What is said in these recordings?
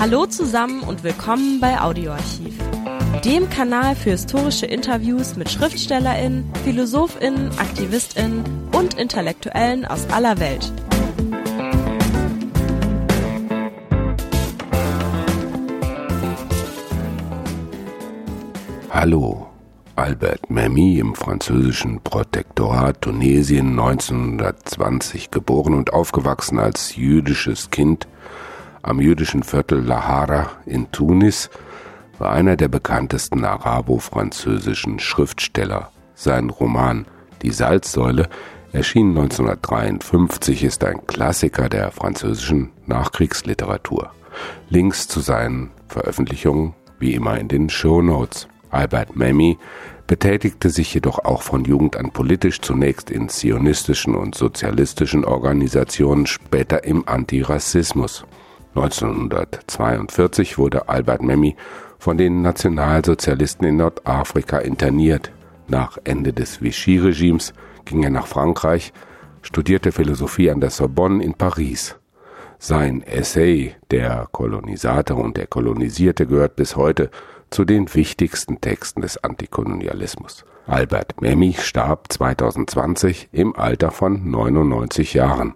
Hallo zusammen und willkommen bei Audioarchiv, dem Kanal für historische Interviews mit Schriftstellerinnen, Philosophinnen, Aktivistinnen und Intellektuellen aus aller Welt. Hallo, Albert Memmi im französischen Protektorat Tunesien 1920 geboren und aufgewachsen als jüdisches Kind am jüdischen Viertel Lahara in Tunis, war einer der bekanntesten arabo-französischen Schriftsteller. Sein Roman Die Salzsäule erschien 1953, ist ein Klassiker der französischen Nachkriegsliteratur. Links zu seinen Veröffentlichungen wie immer in den Show Notes. Albert Memmi betätigte sich jedoch auch von Jugend an politisch, zunächst in zionistischen und sozialistischen Organisationen, später im Antirassismus. 1942 wurde Albert Memmi von den Nationalsozialisten in Nordafrika interniert. Nach Ende des Vichy-Regimes ging er nach Frankreich, studierte Philosophie an der Sorbonne in Paris. Sein Essay Der Kolonisator und der Kolonisierte gehört bis heute zu den wichtigsten Texten des Antikolonialismus. Albert Memmi starb 2020 im Alter von 99 Jahren.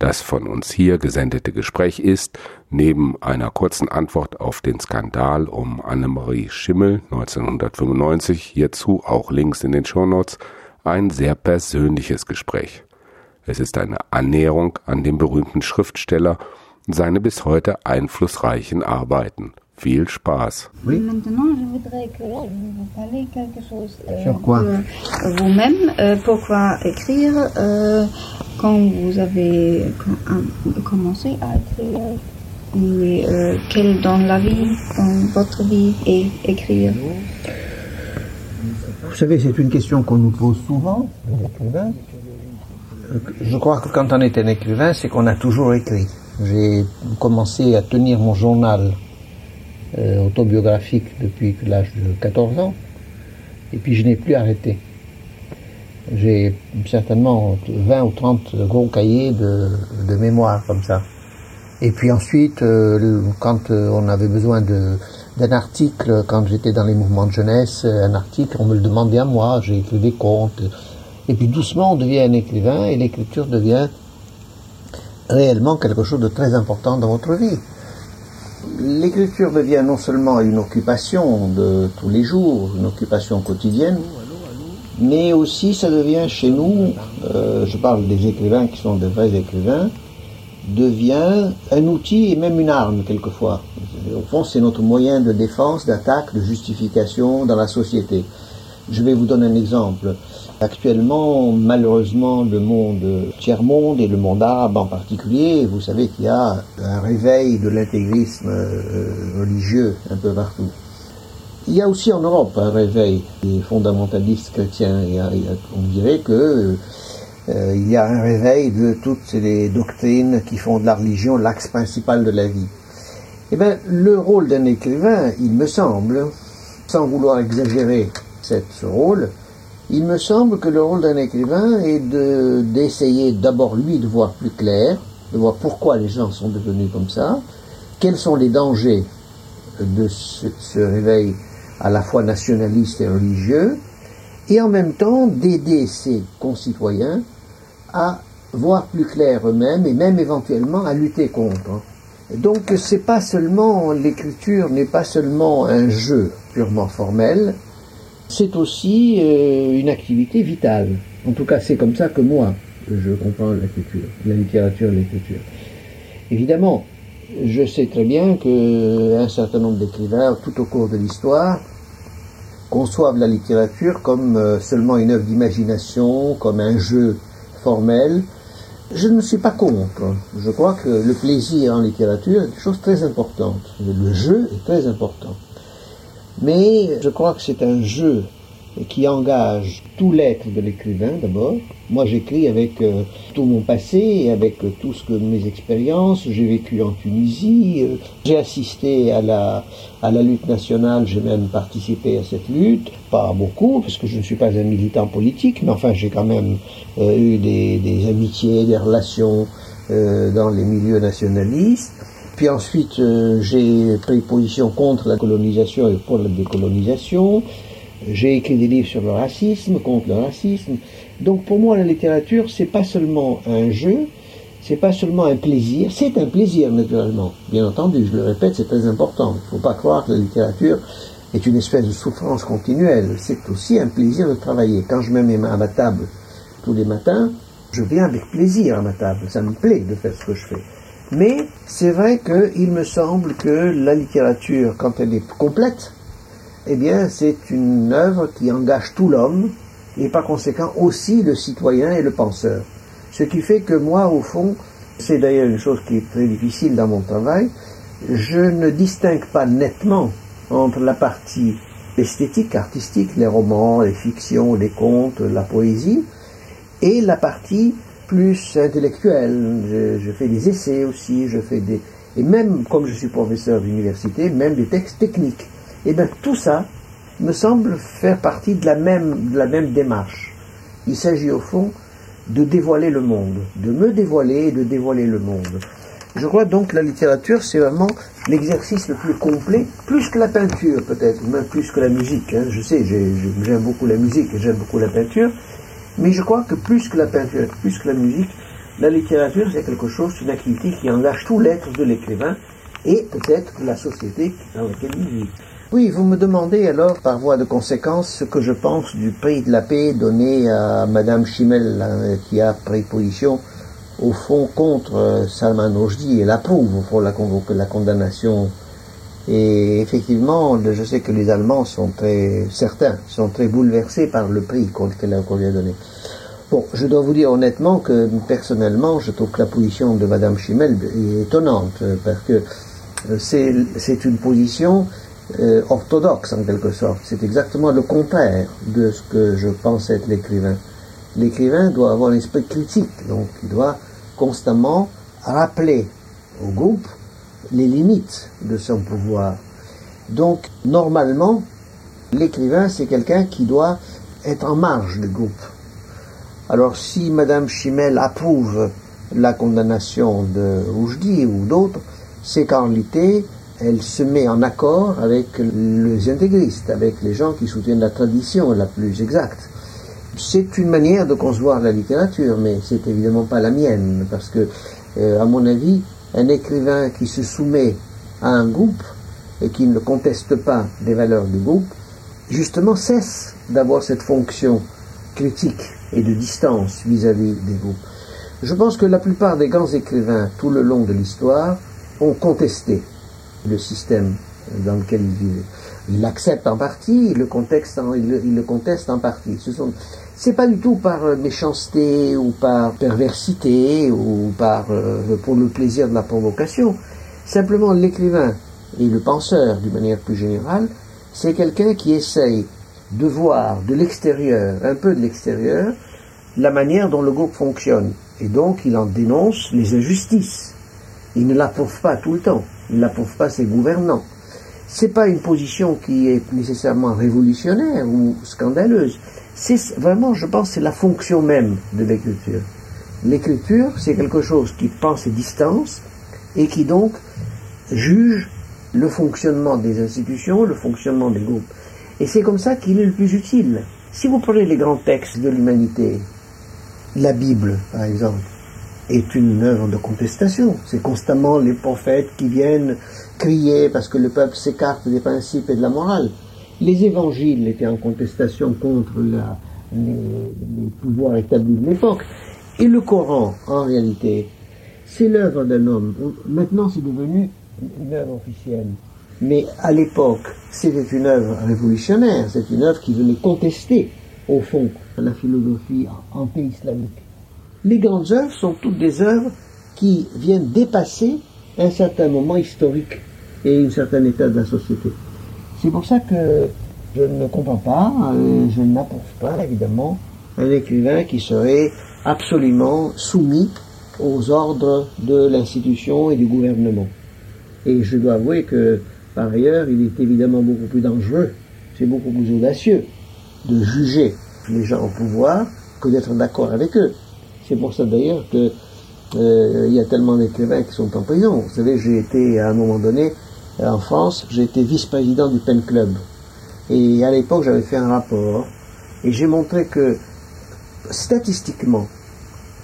Das von uns hier gesendete Gespräch ist, neben einer kurzen Antwort auf den Skandal um Annemarie Schimmel 1995, hierzu auch Links in den Shownotes, ein sehr persönliches Gespräch. Es ist eine Annäherung an den berühmten Schriftsteller und seine bis heute einflussreichen Arbeiten. Viel Spaß. Oui. Maintenant, je voudrais que vous parliez quelque chose. Euh, Sur quoi euh, Vous-même, euh, pourquoi écrire euh, quand vous avez com commencé à écrire et euh, quel dans la vie, dans votre vie, est écrire? Vous savez, c'est une question qu'on nous pose souvent, les écrivains. Je crois que quand on est un écrivain, c'est qu'on a toujours écrit. J'ai commencé à tenir mon journal euh, autobiographique depuis l'âge de 14 ans, et puis je n'ai plus arrêté. J'ai certainement 20 ou 30 gros cahiers de, de mémoire comme ça. Et puis ensuite, euh, quand euh, on avait besoin d'un article, quand j'étais dans les mouvements de jeunesse, un article, on me le demandait à moi, j'ai écrit des contes. Et puis doucement, on devient un écrivain et l'écriture devient réellement quelque chose de très important dans votre vie. L'écriture devient non seulement une occupation de tous les jours, une occupation quotidienne, mais aussi ça devient chez nous, euh, je parle des écrivains qui sont de vrais écrivains, devient un outil et même une arme quelquefois. Au fond, c'est notre moyen de défense, d'attaque, de justification dans la société. Je vais vous donner un exemple. Actuellement, malheureusement, le monde tiers-monde et le monde arabe en particulier, vous savez qu'il y a un réveil de l'intégrisme religieux un peu partout. Il y a aussi en Europe un réveil des fondamentalistes chrétiens. On dirait que euh, il y a un réveil de toutes les doctrines qui font de la religion l'axe principal de la vie. Eh bien, le rôle d'un écrivain, il me semble, sans vouloir exagérer ce rôle, il me semble que le rôle d'un écrivain est d'essayer d'abord lui de voir plus clair, de voir pourquoi les gens sont devenus comme ça, quels sont les dangers de ce, ce réveil à la fois nationaliste et religieux, et en même temps d'aider ses concitoyens à voir plus clair eux-mêmes et même éventuellement à lutter contre. Donc c'est pas seulement l'écriture n'est pas seulement un jeu purement formel, c'est aussi euh, une activité vitale. En tout cas, c'est comme ça que moi, je comprends l'écriture, la littérature et l'écriture. Évidemment, je sais très bien qu'un certain nombre d'écrivains, tout au cours de l'histoire, conçoivent la littérature comme euh, seulement une œuvre d'imagination, comme un jeu formel. Je ne suis pas contre. Je crois que le plaisir en littérature est une chose très importante. Le jeu est très important. Mais je crois que c'est un jeu qui engage tout l'être de l'écrivain d'abord. Moi j'écris avec euh, tout mon passé avec euh, tout ce que mes expériences. J'ai vécu en Tunisie, euh, j'ai assisté à la, à la lutte nationale, j'ai même participé à cette lutte, pas beaucoup parce que je ne suis pas un militant politique, mais enfin j'ai quand même eu des, des, amitiés, des relations dans les milieux nationalistes. Puis ensuite, euh, j'ai pris position contre la colonisation et pour la décolonisation. J'ai écrit des livres sur le racisme, contre le racisme. Donc pour moi, la littérature, c'est pas seulement un jeu, c'est pas seulement un plaisir, c'est un plaisir naturellement. Bien entendu, je le répète, c'est très important. Il ne faut pas croire que la littérature est une espèce de souffrance continuelle. C'est aussi un plaisir de travailler. Quand je mets mes mains à ma table tous les matins, je viens avec plaisir à ma table. Ça me plaît de faire ce que je fais. Mais c'est vrai qu'il me semble que la littérature, quand elle est complète, eh c'est une œuvre qui engage tout l'homme et par conséquent aussi le citoyen et le penseur. Ce qui fait que moi, au fond, c'est d'ailleurs une chose qui est très difficile dans mon travail, je ne distingue pas nettement entre la partie esthétique, artistique, les romans, les fictions, les contes, la poésie, et la partie plus intellectuelle. Je, fais des essais aussi, je fais des... Et même, comme je suis professeur d'université, même des textes techniques. Et eh bien tout ça me semble faire partie de la même, de la même démarche. Il s'agit au fond de dévoiler le monde, de me dévoiler et de dévoiler le monde. Je crois donc que la littérature, c'est vraiment l'exercice le plus complet, plus que la peinture peut-être, même plus que la musique. Hein. Je sais, j'aime beaucoup la musique et j'aime beaucoup la peinture, mais je crois que plus que la peinture, plus que la musique, la littérature, c'est quelque chose, une activité qui engage tout l'être de l'écrivain et peut-être la société dans laquelle il vit. Oui, vous me demandez alors, par voie de conséquence, ce que je pense du prix de la paix donné à Madame Chimel, hein, qui a pris position, au fond, contre euh, Salman Rushdie et l'approuve, au fond, la condamnation et effectivement, je sais que les Allemands sont très, certains, sont très bouleversés par le prix qu'on lui a donné. Bon, je dois vous dire honnêtement que personnellement, je trouve que la position de Madame Schimmel est étonnante, parce que euh, c'est une position euh, orthodoxe en quelque sorte. C'est exactement le contraire de ce que je pense être l'écrivain. L'écrivain doit avoir l'esprit critique, donc il doit constamment rappeler au groupe les limites de son pouvoir. Donc, normalement, l'écrivain, c'est quelqu'un qui doit être en marge du groupe. Alors, si Madame Chimel approuve la condamnation de Roujdi ou d'autres, c'est qu'en réalité, elle se met en accord avec les intégristes, avec les gens qui soutiennent la tradition la plus exacte. C'est une manière de concevoir la littérature, mais c'est évidemment pas la mienne, parce que, euh, à mon avis, un écrivain qui se soumet à un groupe et qui ne conteste pas les valeurs du groupe, justement cesse d'avoir cette fonction critique et de distance vis-à-vis des groupes. Je pense que la plupart des grands écrivains tout le long de l'histoire ont contesté le système dans lequel ils vivaient. Ils l'acceptent en partie, ils, le, contestent en partie. C'est pas du tout par euh, méchanceté ou par perversité ou par euh, pour le plaisir de la provocation. Simplement l'écrivain et le penseur d'une manière plus générale, c'est quelqu'un qui essaye de voir de l'extérieur, un peu de l'extérieur, la manière dont le groupe fonctionne. Et donc il en dénonce les injustices. Il ne l'approuve pas tout le temps. Il n'approuve pas ses gouvernants. C'est pas une position qui est nécessairement révolutionnaire ou scandaleuse c'est vraiment, je pense, c'est la fonction même de l'écriture. L'écriture, c'est quelque chose qui pense ses distances et qui donc juge le fonctionnement des institutions, le fonctionnement des groupes. Et c'est comme ça qu'il est le plus utile. Si vous prenez les grands textes de l'humanité, la Bible, par exemple, est une œuvre de contestation. C'est constamment les prophètes qui viennent crier parce que le peuple s'écarte des principes et de la morale. Les évangiles étaient en contestation contre les, pouvoirs établis de l'époque. Et le Coran, en réalité, c'est l'œuvre d'un homme. Maintenant, c'est devenu une œuvre officielle. Mais à l'époque, c'était une œuvre révolutionnaire, c'est une œuvre qui venait contester, au fond, la philosophie anti-islamique. Les grandes œuvres sont toutes des œuvres qui viennent dépasser un certain moment historique et un certain état de la société. C'est pour ça que je ne comprends pas, euh, je n'approuve pas évidemment un écrivain qui serait absolument soumis aux ordres de l'institution et du gouvernement. Et je dois avouer que, par ailleurs, il est évidemment beaucoup plus dangereux, c'est beaucoup plus audacieux de juger les gens au pouvoir que d'être d'accord avec eux. C'est pour ça d'ailleurs que Euh, y a tellement d'écrivains qui sont en prison. Vous savez, j'ai été à un moment donné en France, j'ai été vice-président du Pen Club. Et à l'époque, j'avais fait un rapport et j'ai montré que statistiquement,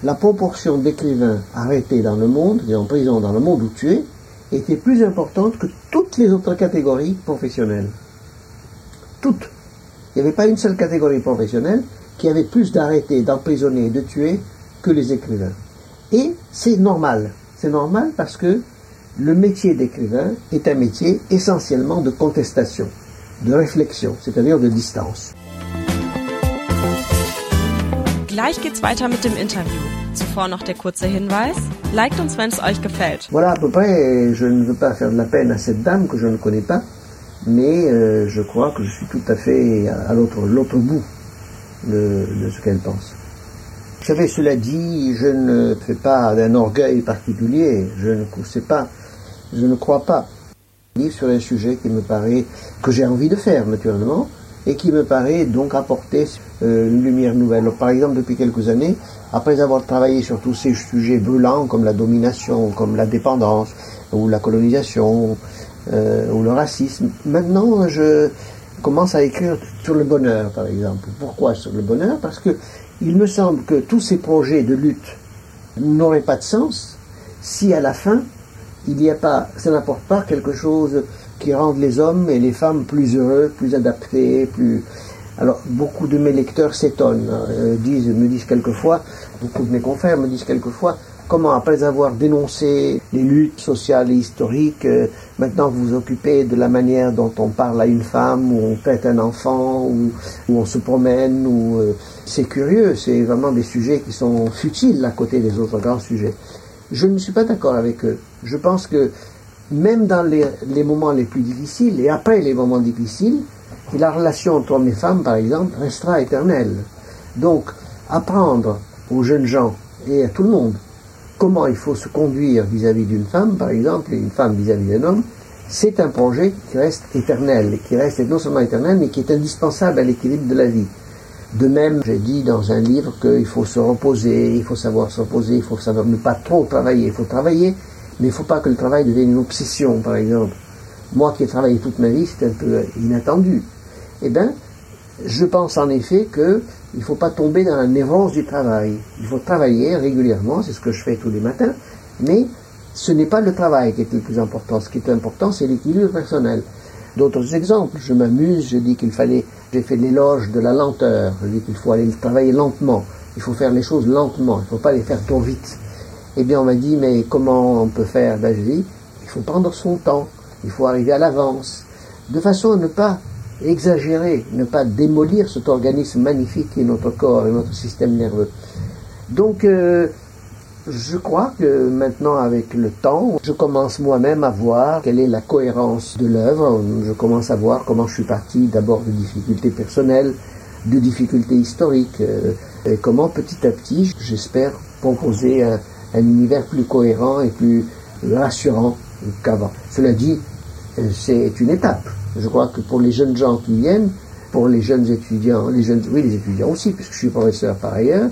la proportion d'écrivains arrêtés dans le monde, et en prison dans le monde ou tués, était plus importante que toutes les autres catégories professionnelles. Toutes. Il n'y avait pas une seule catégorie professionnelle qui avait plus d'arrêtés, d'emprisonnés, de tués que les écrivains. Et c'est normal. C'est normal parce que le métier d'écrivain est un métier essentiellement de contestation, de réflexion, c'est-à-dire de distance. Gleich geht's weiter mit dem Interview. Zuvor noch der kurze Hinweis. Liked uns, wenn es euch gefällt. Voilà, à peu près, je ne veux pas faire de la peine à cette dame que je ne connais pas, mais euh, je crois que je suis tout à fait à l'autre, l'autre bout de, de ce qu'elle pense. Vous savez, cela dit, je ne fais pas d'un orgueil particulier, je ne sais pas, je ne crois pas. Livre sur un sujet qui me paraît, que j'ai envie de faire naturellement, et qui me paraît donc apporter euh, une lumière nouvelle. Par exemple, depuis quelques années, après avoir travaillé sur tous ces sujets brûlants comme la domination, comme la dépendance, ou la colonisation, euh, ou le racisme, maintenant je commence à écrire sur le bonheur, par exemple. Pourquoi sur le bonheur? Parce que il me semble que tous ces projets de lutte n'auraient pas de sens si à la fin, il n'y a pas, ça n'apporte pas quelque chose qui rende les hommes et les femmes plus heureux, plus adaptés, plus. Alors, beaucoup de mes lecteurs s'étonnent, euh, disent, me disent quelquefois, beaucoup de mes confrères me disent quelquefois, comment, après avoir dénoncé les luttes sociales et historiques, euh, maintenant vous vous occupez de la manière dont on parle à une femme, ou on pète un enfant, ou, on se promène, ou euh, c'est curieux, c'est vraiment des sujets qui sont futiles à côté des autres grands sujets. Je ne suis pas d'accord avec eux. Je pense que même dans les, moments les plus difficiles et après les moments difficiles, la relation entre hommes et femmes, par exemple, restera éternelle. Donc, apprendre aux jeunes gens et à tout le monde comment il faut se conduire vis-à-vis d'une femme, par exemple, et une femme vis-à-vis d'un homme, c'est un projet qui reste éternel, qui reste non seulement éternel, mais qui est indispensable à l'équilibre de la vie. De même, j'ai dit dans un livre qu'il faut se reposer, il faut savoir se reposer, il faut savoir ne pas trop travailler, il faut travailler, mais il ne faut pas que le travail devienne une obsession, par exemple. Moi qui ai travaillé toute ma vie, c'est un peu inattendu. Eh bien, je pense en effet qu'il ne faut pas tomber dans la névrose du travail. Il faut travailler régulièrement, c'est ce que je fais tous les matins, mais ce n'est pas le travail qui est le plus important. Ce qui est important, c'est l'équilibre personnel. D'autres exemples, je m'amuse, je dis qu'il fallait, j'ai fait l'éloge de la lenteur, je dis qu'il faut aller travailler lentement, il faut faire les choses lentement, il ne faut pas les faire trop vite. Eh bien, on m'a dit, mais comment on peut faire? Ben, je dis, il faut prendre son temps, il faut arriver à l'avance, de façon à ne pas exagérer, ne pas démolir cet organisme magnifique qui est notre corps et notre système nerveux. Donc, euh, je crois que maintenant, avec le temps, je commence moi-même à voir quelle est la cohérence de l'œuvre. Je commence à voir comment je suis parti d'abord de difficultés personnelles, de difficultés historiques, euh, et comment petit à petit, j'espère proposer un, un univers plus cohérent et plus rassurant qu'avant. Cela dit, euh, c'est une étape. Je crois que pour les jeunes gens qui viennent, pour les jeunes étudiants, les jeunes, oui, les étudiants aussi, puisque je suis professeur par ailleurs,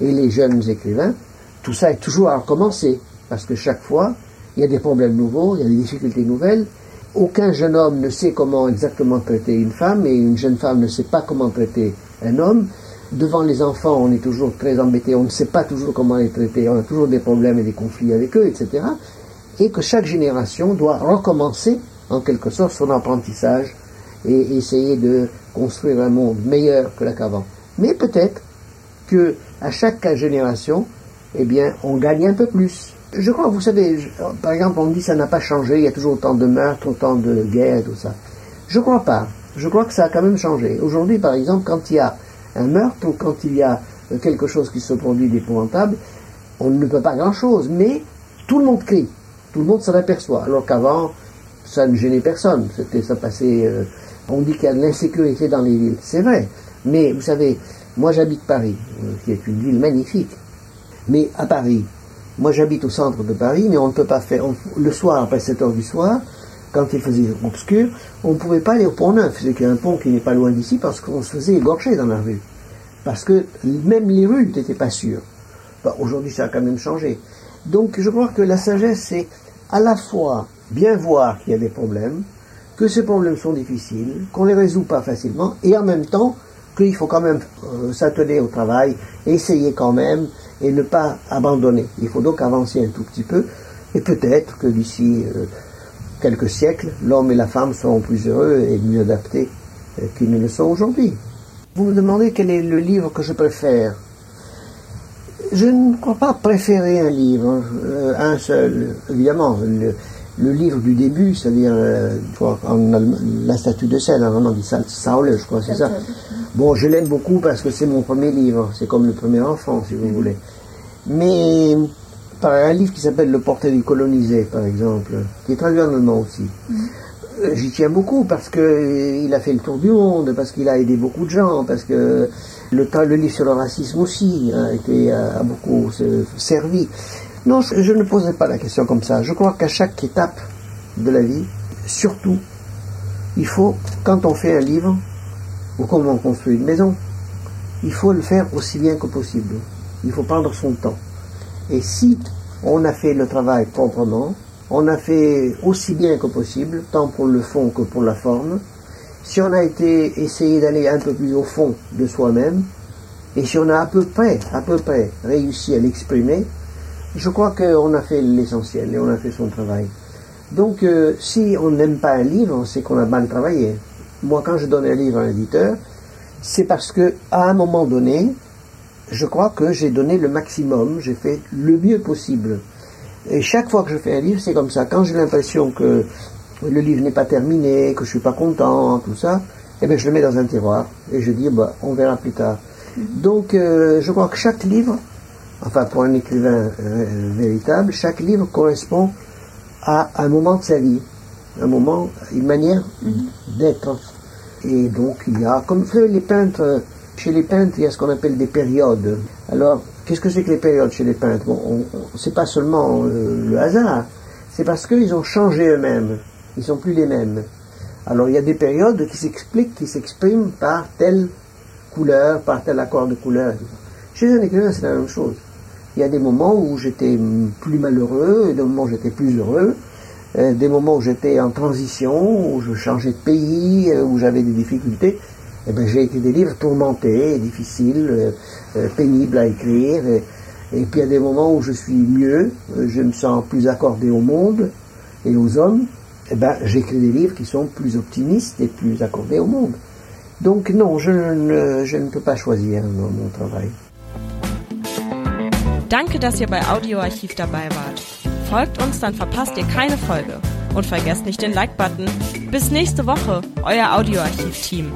et les jeunes écrivains, tout ça est toujours à recommencer, parce que chaque fois, il y a des problèmes nouveaux, il y a des difficultés nouvelles. Aucun jeune homme ne sait comment exactement traiter une femme, et une jeune femme ne sait pas comment traiter un homme. Devant les enfants, on est toujours très embêté, on ne sait pas toujours comment les traiter, on a toujours des problèmes et des conflits avec eux, etc. Et que chaque génération doit recommencer, en quelque sorte, son apprentissage et essayer de construire un monde meilleur que qu'avant. Mais peut-être que à chaque génération, eh bien, on gagne un peu plus. Je crois, vous savez, par exemple, on dit ça n'a pas changé, il y a toujours autant de meurtres, autant de guerres, tout ça. Je crois pas. Je crois que ça a quand même changé. Aujourd'hui, par exemple, quand il y a un meurtre ou quand il y a euh, quelque chose qui se produit d'épouvantable, on ne peut pas grand-chose, mais tout le monde crie, tout le monde s'en aperçoit, alors qu'avant, ça ne gênait personne, c'était ça passait... Euh, on dit qu'il y a de l'insécurité dans les villes, c'est vrai, mais vous savez, moi j'habite Paris, euh, qui est une ville magnifique, mais à Paris, moi j'habite au centre de Paris, mais on ne peut pas faire, le soir, après 7 heures du soir, quand il faisait obscur, on ne pouvait pas aller au pont neuf. C'est un pont qui n'est pas loin d'ici parce qu'on se faisait égorger dans la rue. Parce que même les rues n'étaient pas sûres. Aujourd'hui, ça a quand même changé. Donc je crois que la sagesse, c'est à la fois bien voir qu'il y a des problèmes, que ces problèmes sont difficiles, qu'on ne les résout pas facilement, et en même temps qu'il faut quand même euh, s'atteler au travail, essayer quand même, et ne pas abandonner. Il faut donc avancer un tout petit peu, et peut-être que d'ici euh, quelques siècles, l'homme et la femme seront plus heureux et mieux adaptés euh, qu'ils ne le sont aujourd'hui. Vous me demandez quel est le livre que je préfère. Je ne crois pas préférer un livre, un seul. Évidemment, le livre du début, c'est-à-dire euh, la statue de sel, en allemand dit Saule, je crois, c'est ça. Bon, je l'aime beaucoup parce que c'est mon premier livre, c'est comme le premier enfant, si vous voulez. Mais par un livre qui s'appelle Le portrait du colonisé, par exemple, qui est traduit en allemand aussi. Euh, J'y tiens beaucoup parce que euh, a fait le tour du monde, parce qu'il a aidé beaucoup de gens, parce que le, le livre sur le racisme aussi a, été, a, beaucoup se- servi. Non, je, ne poserai pas la question comme ça. Je crois qu'à chaque étape de la vie, surtout, il faut, quand on fait un livre, ou comme on construit une maison, il faut le faire aussi bien que possible. Il faut prendre son temps. Et si on a fait le travail proprement, on a fait aussi bien que possible, tant pour le fond que pour la forme, si on a été essayé d'aller un peu plus au fond de soi-même, et si on a à peu près, à peu près réussi à l'exprimer, je crois qu'on a fait l'essentiel et on a fait son travail. Donc, euh, si on n'aime pas un livre, c'est qu'on a mal travaillé. Moi, quand je donne un livre à un éditeur, c'est parce que à un moment donné, je crois que j'ai donné le maximum, j'ai fait le mieux possible. Et chaque fois que je fais un livre, c'est comme ça. Quand j'ai l'impression que le livre n'est pas terminé, que je suis pas content, tout ça, eh bien, je le mets dans un tiroir et je dis, bah, on verra plus tard. Donc, euh, je crois que chaque livre, enfin pour un écrivain euh, véritable, chaque livre correspond à un moment de sa vie, un moment, une manière d'être. Et donc il y a, comme les peintres, chez les peintres, il y a ce qu'on appelle des périodes. Alors, qu'est-ce que c'est que les périodes chez les peintres? Bon, on- on- c'est pas seulement euh, le hasard, c'est parce qu'ils ont changé eux-mêmes. Ils sont plus les mêmes. Alors, il y a des périodes qui s'expliquent, qui s'expriment par telle couleur, par tel accord de couleur. Chez un écrivain, c'est la même chose. Il y a des moments où j'étais plus malheureux, des moments où j'étais plus heureux, euh, des moments où j'étais en transition, où je changeais de pays, euh, où j'avais des difficultés. Eh ben, j'ai écrit des livres tourmentés, difficiles, euh, pénibles à écrire. Et, puis il y a des moments où je suis mieux, je me sens plus accordé au monde et aux hommes. Eh ben, j'écris des livres qui sont plus optimistes et plus accordés au monde. Donc non, je ne, je ne peux pas choisir mon travail. Danke, dass ihr bei Audioarchiv dabei wart. Folgt uns, dann verpasst ihr keine Folge. Und vergesst nicht den Like-Button. Bis nächste Woche, euer Audioarchiv-Team.